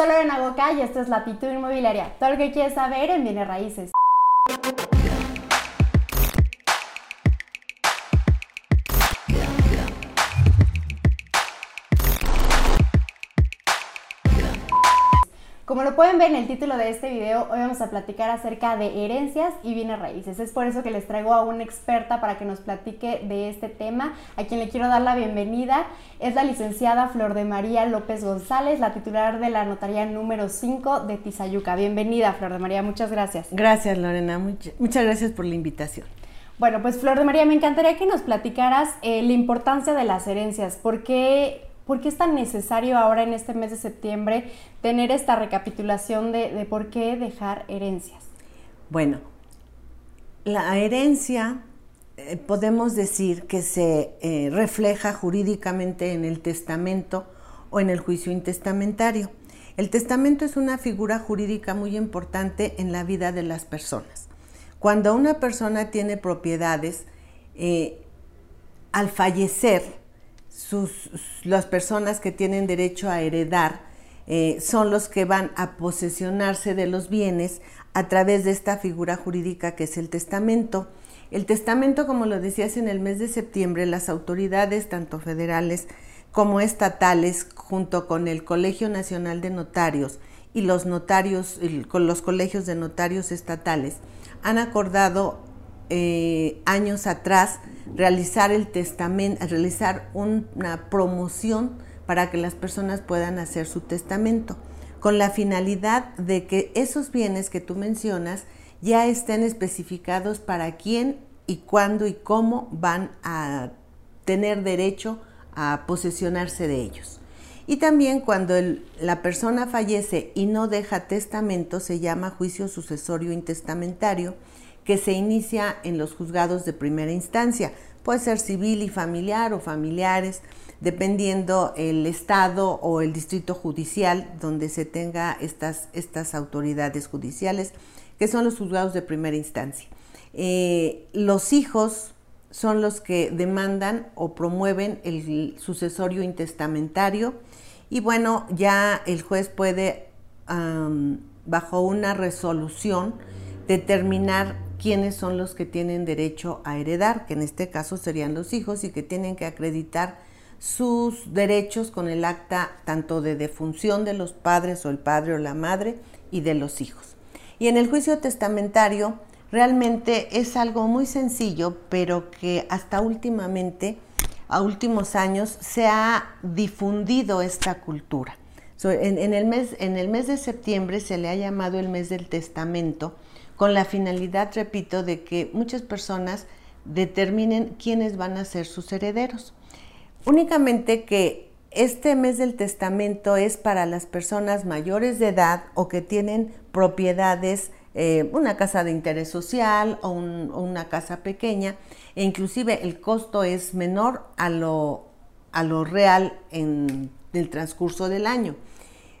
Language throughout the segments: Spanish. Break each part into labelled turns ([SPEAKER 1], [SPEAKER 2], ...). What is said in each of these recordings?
[SPEAKER 1] Soy Lorena Boca y esto es Latitud Inmobiliaria. Todo lo que quieres saber en Bienes Raíces. Como lo pueden ver en el título de este video, hoy vamos a platicar acerca de herencias y bienes raíces. Es por eso que les traigo a una experta para que nos platique de este tema, a quien le quiero dar la bienvenida. Es la licenciada Flor de María López González, la titular de la notaría número 5 de Tizayuca. Bienvenida, Flor de María, muchas gracias.
[SPEAKER 2] Gracias, Lorena, muchas gracias por la invitación.
[SPEAKER 1] Bueno, pues Flor de María, me encantaría que nos platicaras eh, la importancia de las herencias, porque ¿Por qué es tan necesario ahora en este mes de septiembre tener esta recapitulación de, por qué dejar herencias?
[SPEAKER 2] Bueno, la herencia eh, podemos decir que se eh, refleja jurídicamente en el testamento o en el juicio intestamentario. El testamento es una figura jurídica muy importante en la vida de las personas. Cuando una persona tiene propiedades, eh, al fallecer, las personas que tienen derecho a heredar eh, son los que van a posesionarse de los bienes a través de esta figura jurídica que es el testamento. El testamento, como lo decías en el mes de septiembre, las autoridades, tanto federales como estatales, junto con el Colegio Nacional de Notarios y los notarios, con los colegios de notarios estatales, han acordado eh, años atrás realizar el realizar una promoción para que las personas puedan hacer su testamento, con la finalidad de que esos bienes que tú mencionas ya estén especificados para quién y cuándo y cómo van a tener derecho a posesionarse de ellos. Y también cuando la persona fallece y no deja testamento, se llama juicio sucesorio intestamentario que se inicia en los juzgados de primera instancia. Puede ser civil y familiar o familiares, dependiendo el estado o el distrito judicial donde se tenga estas, estas autoridades judiciales, que son los juzgados de primera instancia. Eh, los hijos son los que demandan o promueven el sucesorio intestamentario y bueno, ya el juez puede, bajo una resolución, determinar quiénes son los que tienen derecho a heredar, que en este caso serían los hijos y que tienen que acreditar sus derechos con el acta tanto de defunción de los padres o el padre o la madre y de los hijos. Y en el juicio testamentario realmente es algo muy sencillo, pero que hasta últimamente, a últimos años, se ha difundido esta cultura. en, el mes, en el mes de septiembre se le ha llamado el mes del testamento, con la finalidad, repito, de que muchas personas determinen quiénes van a ser sus herederos. Únicamente que este mes del testamento es para las personas mayores de edad o que tienen propiedades, eh, una casa de interés social o, una casa pequeña, e inclusive el costo es menor a lo, real en el transcurso del año.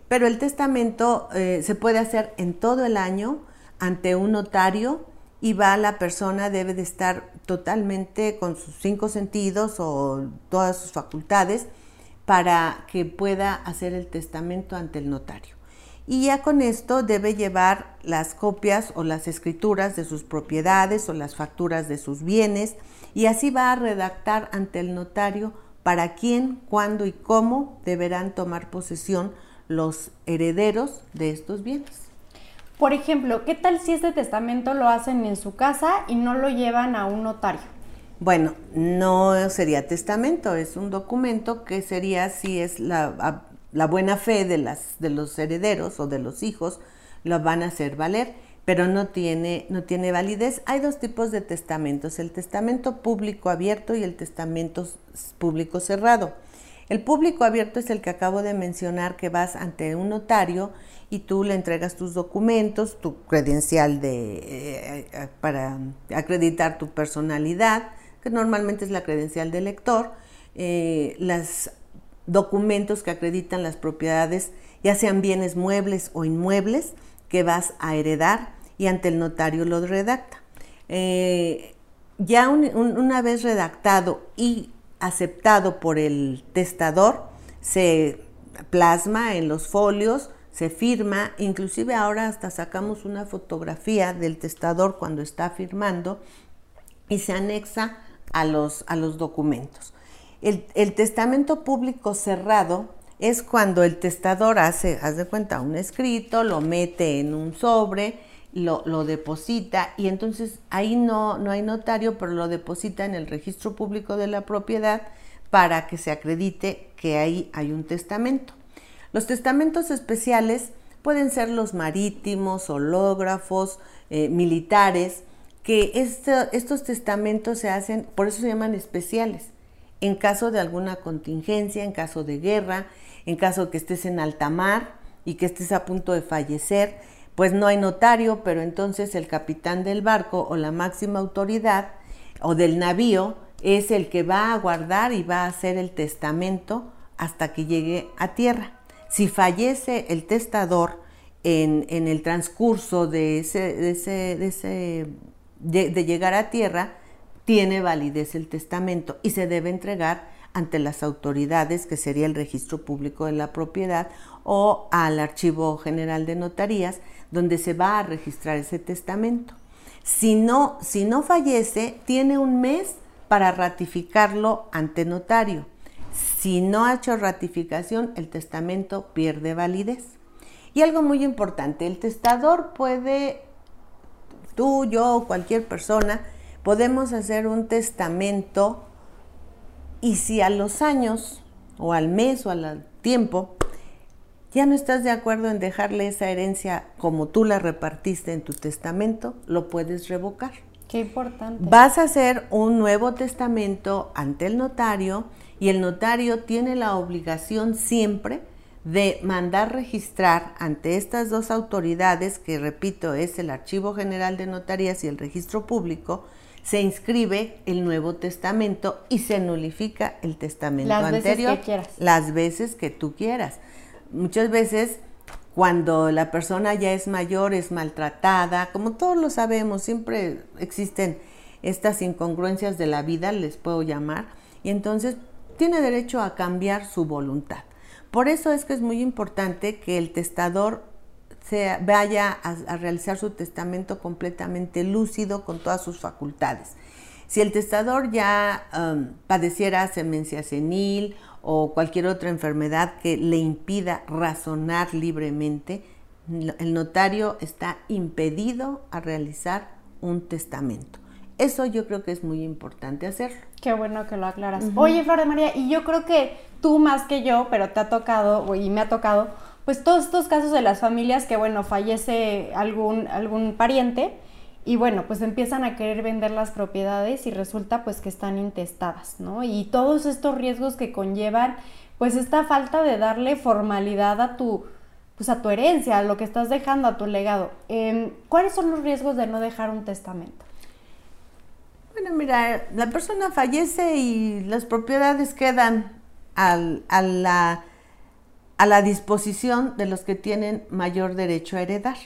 [SPEAKER 2] Pero el testamento eh, se puede hacer en todo el año ante un notario y va la persona, debe de estar totalmente con sus cinco sentidos o todas sus facultades para que pueda hacer el testamento ante el notario. Y ya con esto debe llevar las copias o las escrituras de sus propiedades o las facturas de sus bienes y así va a redactar ante el notario para quién, cuándo y cómo deberán tomar posesión los herederos de estos bienes.
[SPEAKER 1] Por ejemplo, ¿qué tal si este testamento lo hacen en su casa y no lo llevan a un notario?
[SPEAKER 2] Bueno, no sería testamento, es un documento que sería si es la, buena fe de, las, de los herederos o de los hijos, lo van a hacer valer, pero no tiene, no tiene validez. Hay dos tipos de testamentos, el testamento público abierto y el testamento público cerrado. El público abierto es el que acabo de mencionar, que vas ante un notario y tú le entregas tus documentos, tu credencial de, eh, eh, para acreditar tu personalidad, que normalmente es la credencial del lector, eh, los documentos que acreditan las propiedades, ya sean bienes muebles o inmuebles, que vas a heredar y ante el notario lo redacta. ya una vez redactado y aceptado por el testador, se plasma en los folios se firma, inclusive ahora hasta sacamos una fotografía del testador cuando está firmando y se anexa a los, a los documentos. El, el testamento público cerrado es cuando el testador hace, haz de cuenta, un escrito, lo mete en un sobre, lo, deposita y entonces ahí no, no hay notario, pero lo deposita en el registro público de la propiedad para que se acredite que ahí hay un testamento. Los testamentos especiales pueden ser los marítimos, hológrafos, eh, militares, que estos testamentos se hacen, por eso se llaman especiales, en caso de alguna contingencia, en caso de guerra, en caso que estés en alta mar y que estés a punto de fallecer, pues no hay notario, pero entonces el capitán del barco o la máxima autoridad o del navío es el que va a guardar y va a hacer el testamento hasta que llegue a tierra. Si fallece el testador en, el transcurso de, ese, de llegar a tierra, tiene validez el testamento y se debe entregar ante las autoridades, que sería el registro público de la propiedad, o al Archivo General de Notarías, donde se va a registrar ese testamento. Si no, si no fallece, tiene un mes para ratificarlo ante notario. Si no ha hecho ratificación, el testamento pierde validez. Y algo muy importante, el testador puede, tú, yo, cualquier persona, podemos hacer un testamento y si a los años o al mes o al tiempo ya no estás de acuerdo en dejarle esa herencia como tú la repartiste en tu testamento, lo puedes revocar.
[SPEAKER 1] Qué importante.
[SPEAKER 2] Vas a hacer un nuevo testamento ante el notario y el notario tiene la obligación siempre de mandar registrar ante estas dos autoridades, que repito es el Archivo General de Notarías y el Registro Público, se inscribe el Nuevo Testamento y se nulifica el testamento
[SPEAKER 1] las
[SPEAKER 2] anterior
[SPEAKER 1] veces que quieras.
[SPEAKER 2] las veces que tú quieras. Muchas veces cuando la persona ya es mayor, es maltratada, como todos lo sabemos, siempre existen estas incongruencias de la vida, les puedo llamar, y entonces tiene derecho a cambiar su voluntad. Por eso es que es muy importante que el testador se vaya a, realizar su testamento completamente lúcido con todas sus facultades. Si el testador ya um, padeciera semencia senil o cualquier otra enfermedad que le impida razonar libremente, el notario está impedido a realizar un testamento. Eso yo creo que es muy importante hacerlo.
[SPEAKER 1] Qué bueno que lo aclaras. Oye, Flor de María, y yo creo que tú más que yo, pero te ha tocado, y me ha tocado, pues todos estos casos de las familias que, bueno, fallece algún, algún pariente y bueno, pues empiezan a querer vender las propiedades y resulta pues que están intestadas, ¿no? Y todos estos riesgos que conllevan pues esta falta de darle formalidad a tu, pues a tu herencia, a lo que estás dejando, a tu legado. Em, ¿Cuáles son los riesgos de no dejar un testamento?
[SPEAKER 2] Bueno, mira, la persona fallece y las propiedades quedan a, la, a la disposición de los que tienen mayor derecho a heredar.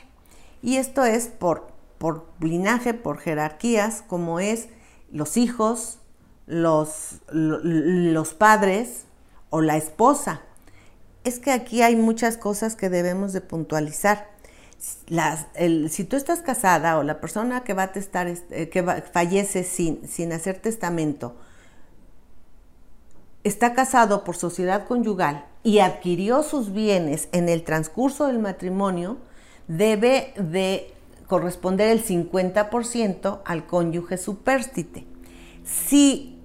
[SPEAKER 2] Y esto es por por linaje, por jerarquías, como es los hijos, los, los padres o la esposa. Es que aquí hay muchas cosas que debemos de puntualizar. Las, si tú estás casada o la persona que va a testar, eh, que fallece sin, sin hacer testamento, está casado por sociedad conyugal y adquirió sus bienes en el transcurso del matrimonio, debe de corresponder el 50% al cónyuge supérstite. Si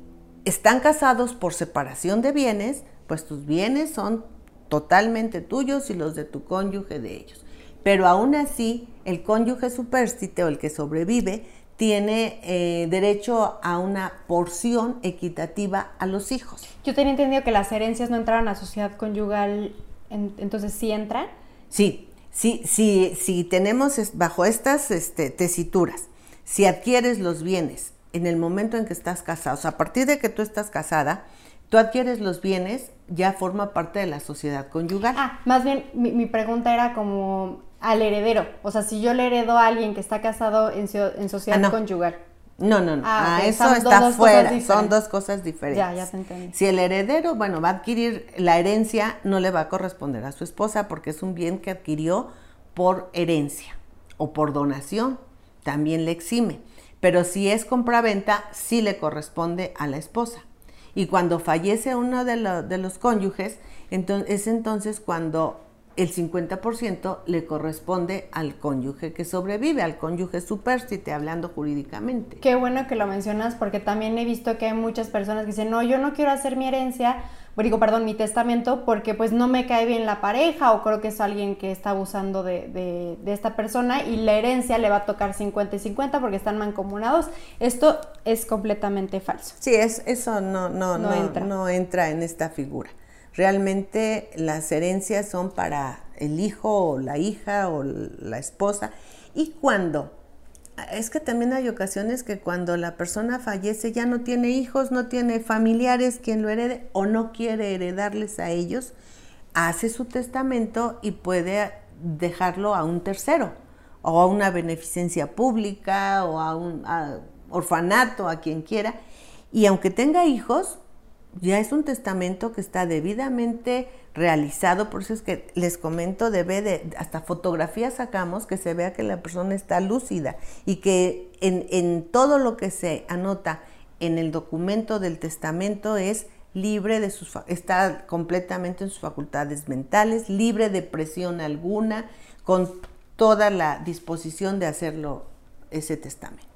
[SPEAKER 2] están casados por separación de bienes, pues tus bienes son totalmente tuyos y los de tu cónyuge de ellos. Pero aún así, el cónyuge supérstite o el que sobrevive tiene eh, derecho a una porción equitativa a los hijos.
[SPEAKER 1] Yo tenía entendido que las herencias no entraban a sociedad conyugal, entonces sí entran.
[SPEAKER 2] Sí, si, si, si tenemos bajo estas este, tesituras, si adquieres los bienes en el momento en que estás casado, o sea, a partir de que tú estás casada, tú adquieres los bienes, ya forma parte de la sociedad conyugal.
[SPEAKER 1] Ah, más bien mi, pregunta era como al heredero, o sea, si yo le heredo a alguien que está casado en, en sociedad ah, conyugal.
[SPEAKER 2] No, no, no.
[SPEAKER 1] Ah,
[SPEAKER 2] Ah, eso está
[SPEAKER 1] dos
[SPEAKER 2] fuera. Son dos cosas diferentes.
[SPEAKER 1] Ya, ya te entendí.
[SPEAKER 2] Si el heredero, bueno, va a adquirir la herencia, no le va a corresponder a su esposa porque es un bien que adquirió por herencia o por donación, también le exime. Pero si es compraventa, sí le corresponde a la esposa. Y cuando fallece uno de, lo- de los cónyuges, entonces, es entonces cuando el 50% le corresponde al cónyuge que sobrevive, al cónyuge supérstite, hablando jurídicamente.
[SPEAKER 1] Qué bueno que lo mencionas porque también he visto que hay muchas personas que dicen, no, yo no quiero hacer mi herencia, digo, perdón, mi testamento porque pues no me cae bien la pareja o creo que es alguien que está abusando de, de- de esta persona y la herencia le va a tocar 50 y 50 porque están mancomunados. Esto es completamente falso.
[SPEAKER 2] Sí, es, eso no, no,
[SPEAKER 1] No
[SPEAKER 2] no,
[SPEAKER 1] entra.
[SPEAKER 2] no entra en esta figura. Realmente las herencias son para el hijo o la hija o la esposa. Y cuando, es que también hay ocasiones que cuando la persona fallece ya no tiene hijos, no tiene familiares quien lo herede o no quiere heredarles a ellos, hace su testamento y puede dejarlo a un tercero o a una beneficencia pública o a un orfanato, a quien quiera. Y aunque tenga hijos, ya es un testamento que está debidamente realizado, por eso es que les comento, debe de, hasta fotografías sacamos que se vea que la persona está lúcida y que en, en todo lo que se anota en el documento del testamento es libre de sus, está completamente en sus facultades mentales, libre de presión alguna, con toda la disposición de hacerlo ese testamento.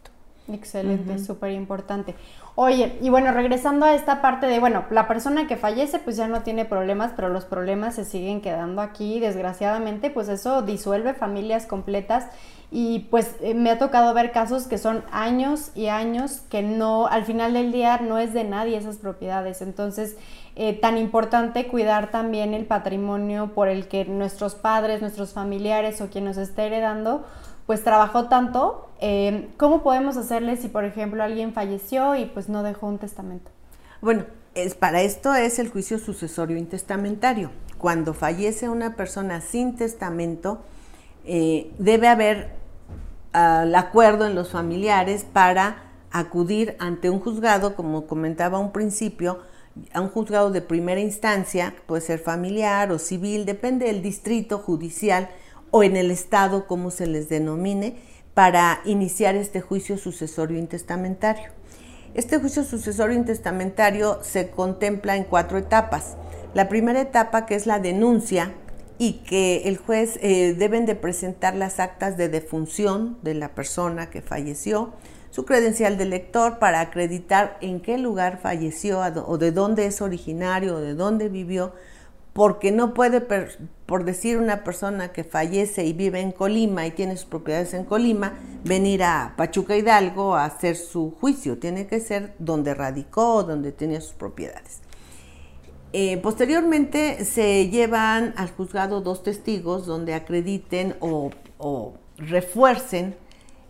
[SPEAKER 1] Excelente, súper importante. Oye, y bueno, regresando a esta parte de, bueno, la persona que fallece pues ya no tiene problemas, pero los problemas se siguen quedando aquí, desgraciadamente, pues eso disuelve familias completas. Y pues eh, me ha tocado ver casos que son años y años que no, al final del día no es de nadie esas propiedades, entonces eh, tan importante cuidar también el patrimonio por el que nuestros padres, nuestros familiares o quien nos esté heredando, pues trabajó tanto, eh, ¿cómo podemos hacerle si, por ejemplo, alguien falleció y pues no dejó un testamento?
[SPEAKER 2] Bueno, es, para esto es el juicio sucesorio intestamentario. Cuando fallece una persona sin testamento, eh, debe haber ah, el acuerdo en los familiares para acudir ante un juzgado, como comentaba un principio, a un juzgado de primera instancia, puede ser familiar o civil, depende del distrito judicial o en el estado, como se les denomine, para iniciar este juicio sucesorio intestamentario. Este juicio sucesorio intestamentario se contempla en cuatro etapas. La primera etapa, que es la denuncia, y que el juez eh, deben de presentar las actas de defunción de la persona que falleció, su credencial de lector para acreditar en qué lugar falleció o de dónde es originario o de dónde vivió, porque no puede, por decir una persona que fallece y vive en Colima y tiene sus propiedades en Colima, venir a Pachuca Hidalgo a hacer su juicio. Tiene que ser donde radicó donde tenía sus propiedades. Eh, posteriormente se llevan al juzgado dos testigos donde acrediten o, o refuercen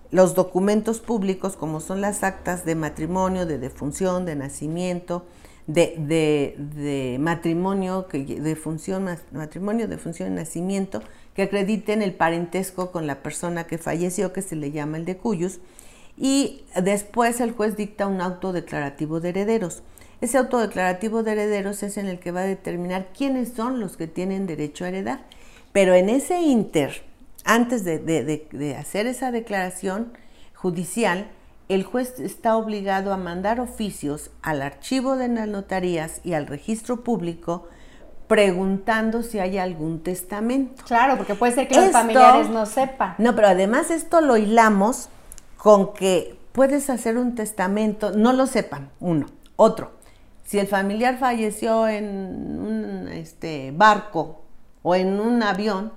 [SPEAKER 2] los documentos públicos como son las actas de matrimonio, de defunción, de nacimiento, de, de- de matrimonio, de función, matrimonio, de función nacimiento, que acrediten el parentesco con la persona que falleció, que se le llama el de cuyos, y después el juez dicta un auto declarativo de herederos. Ese auto declarativo de herederos es en el que va a determinar quiénes son los que tienen derecho a heredar. Pero en ese inter, antes de- de- de hacer esa declaración judicial, el juez está obligado a mandar oficios al archivo de las notarías y al registro público preguntando si hay algún testamento.
[SPEAKER 1] Claro, porque puede ser que los familiares no sepan.
[SPEAKER 2] No, pero además esto lo hilamos con que puedes hacer un testamento, no lo sepan, uno. Otro, si el familiar falleció en un este, barco o en un avión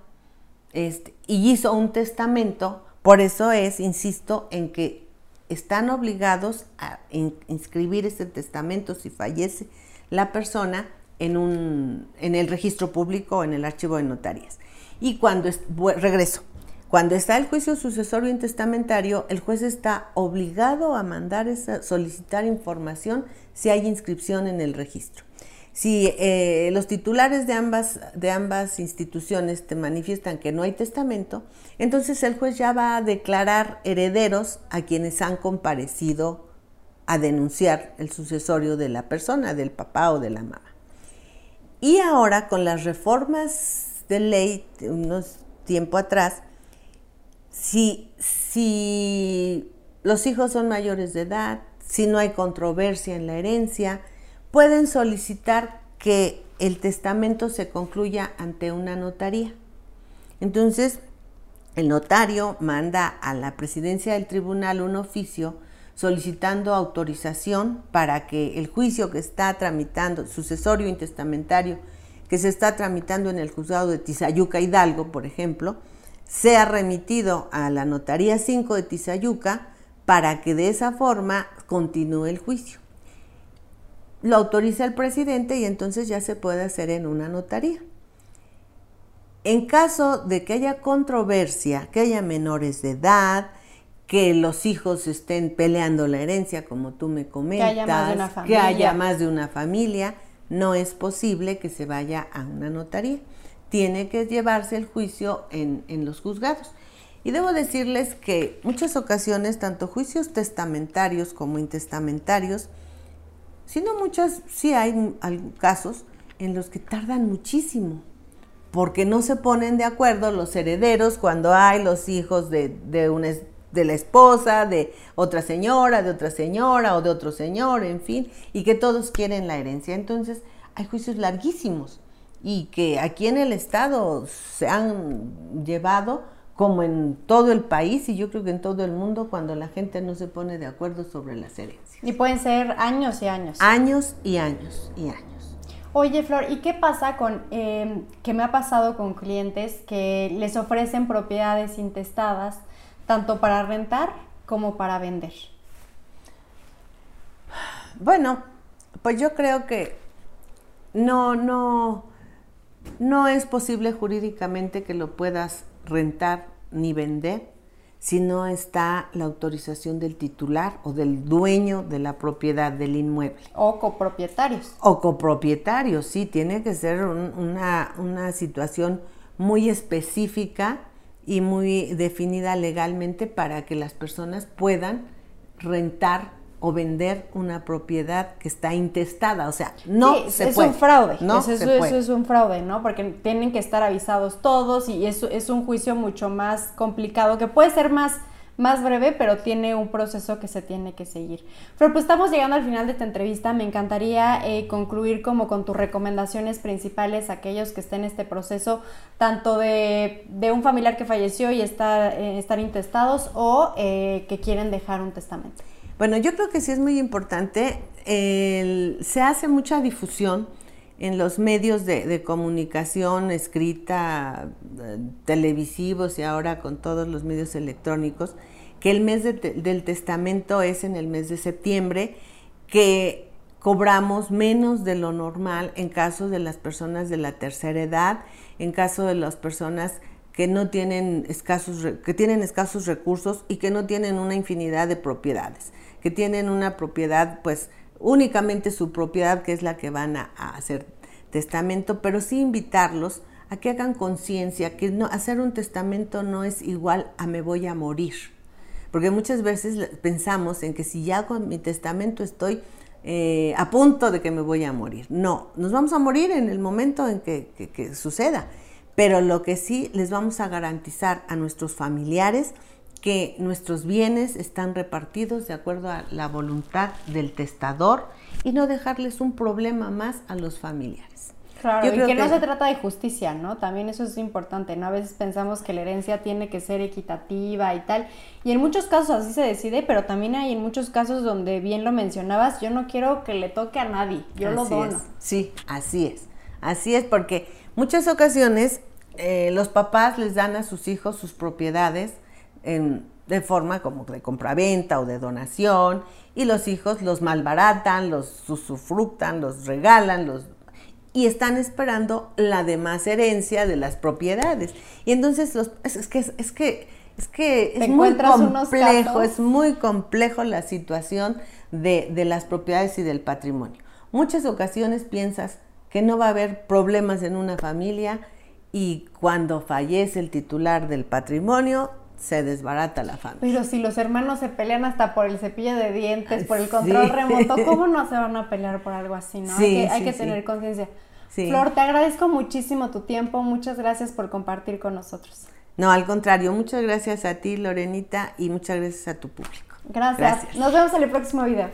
[SPEAKER 2] este, y hizo un testamento, por eso es, insisto, en que están obligados a in- inscribir ese testamento si fallece la persona en, un, en el registro público o en el archivo de notarías. Y cuando, regreso, cuando está el juicio sucesorio intestamentario, el juez está obligado a mandar esa, solicitar información si hay inscripción en el registro. Si eh, los titulares de ambas, de ambas instituciones te manifiestan que no hay testamento, entonces el juez ya va a declarar herederos a quienes han comparecido a denunciar el sucesorio de la persona, del papá o de la mamá. Y ahora con las reformas de ley unos tiempo atrás, si, si los hijos son mayores de edad, si no hay controversia en la herencia, pueden solicitar que el testamento se concluya ante una notaría. Entonces, el notario manda a la presidencia del tribunal un oficio solicitando autorización para que el juicio que está tramitando, sucesorio intestamentario, que se está tramitando en el juzgado de Tizayuca Hidalgo, por ejemplo, sea remitido a la Notaría 5 de Tizayuca para que de esa forma continúe el juicio. Lo autoriza el presidente y entonces ya se puede hacer en una notaría. En caso de que haya controversia, que haya menores de edad, que los hijos estén peleando la herencia, como tú me comentas, que haya más de una familia, que haya más de una familia no es posible que se vaya a una notaría. Tiene que llevarse el juicio en, en los juzgados. Y debo decirles que muchas ocasiones, tanto juicios testamentarios como intestamentarios, sino muchas, sí hay casos en los que tardan muchísimo, porque no se ponen de acuerdo los herederos cuando hay los hijos de, de, una, de la esposa, de otra señora, de otra señora o de otro señor, en fin, y que todos quieren la herencia. Entonces, hay juicios larguísimos y que aquí en el Estado se han llevado como en todo el país y yo creo que en todo el mundo cuando la gente no se pone de acuerdo sobre las herencias.
[SPEAKER 1] Y pueden ser años y años.
[SPEAKER 2] Años y años y años.
[SPEAKER 1] Oye, Flor, ¿y qué pasa con, eh, que me ha pasado con clientes que les ofrecen propiedades intestadas, tanto para rentar como para vender?
[SPEAKER 2] Bueno, pues yo creo que no, no, no es posible jurídicamente que lo puedas rentar ni vender si no está la autorización del titular o del dueño de la propiedad del inmueble.
[SPEAKER 1] O copropietarios.
[SPEAKER 2] O copropietarios, sí, tiene que ser una, una situación muy específica y muy definida legalmente para que las personas puedan rentar o vender una propiedad que está intestada, o sea, no se
[SPEAKER 1] es un fraude, no eso, eso, es un fraude, ¿no? Porque tienen que estar avisados todos y eso es un juicio mucho más complicado que puede ser más más breve, pero tiene un proceso que se tiene que seguir. Pero pues estamos llegando al final de esta entrevista. Me encantaría eh, concluir como con tus recomendaciones principales a aquellos que estén en este proceso, tanto de, de un familiar que falleció y está, eh, estar intestados o eh, que quieren dejar un testamento.
[SPEAKER 2] Bueno, yo creo que sí es muy importante. se hace mucha difusión en los medios de, comunicación escrita, eh, televisivos y ahora con todos los medios electrónicos, que el mes del testamento es en el mes de septiembre, que cobramos menos de lo normal en caso de las personas de la tercera edad, en caso de las personas que no tienen escasos, que tienen escasos recursos y que no tienen una infinidad de propiedades que tienen una propiedad, pues únicamente su propiedad, que es la que van a, hacer testamento, pero sí invitarlos a que hagan conciencia que no, hacer un testamento no es igual a me voy a morir. Porque muchas veces pensamos en que si ya hago mi testamento estoy eh, a punto de que me voy a morir. No, nos vamos a morir en el momento en que suceda. Pero lo que sí les vamos a garantizar a nuestros familiares que nuestros bienes están repartidos de acuerdo a la voluntad del testador y no dejarles un problema más a los familiares.
[SPEAKER 1] Claro, y que, no se trata de justicia, ¿no? También eso es importante, ¿no? A veces pensamos que la herencia tiene que ser equitativa y tal, y en muchos casos así se decide, pero también hay en muchos casos donde bien lo mencionabas, yo no quiero que le toque a nadie, yo lo dono.
[SPEAKER 2] Sí, así es, así es, porque muchas ocasiones eh, los papás les dan a sus hijos sus propiedades, de forma como de compraventa o de donación, y los hijos los malbaratan, los usufructan, los regalan, los y están esperando la demás herencia de las propiedades. Y entonces los, es, que es que es que es muy complejo, es muy complejo la situación de, de las propiedades y del patrimonio. Muchas ocasiones piensas, que no va a haber problemas en una familia y cuando fallece el titular del patrimonio, se desbarata la familia.
[SPEAKER 1] Pero si los hermanos se pelean hasta por el cepillo de dientes, por el control remoto, ¿cómo no se van a pelear por algo así? ¿no? hay que, tener conciencia. Flor, te agradezco muchísimo tu tiempo, muchas gracias por compartir con nosotros.
[SPEAKER 2] No, al contrario, muchas gracias a ti, Lorenita, y muchas gracias a tu público.
[SPEAKER 1] gracias. Nos vemos en el próximo video.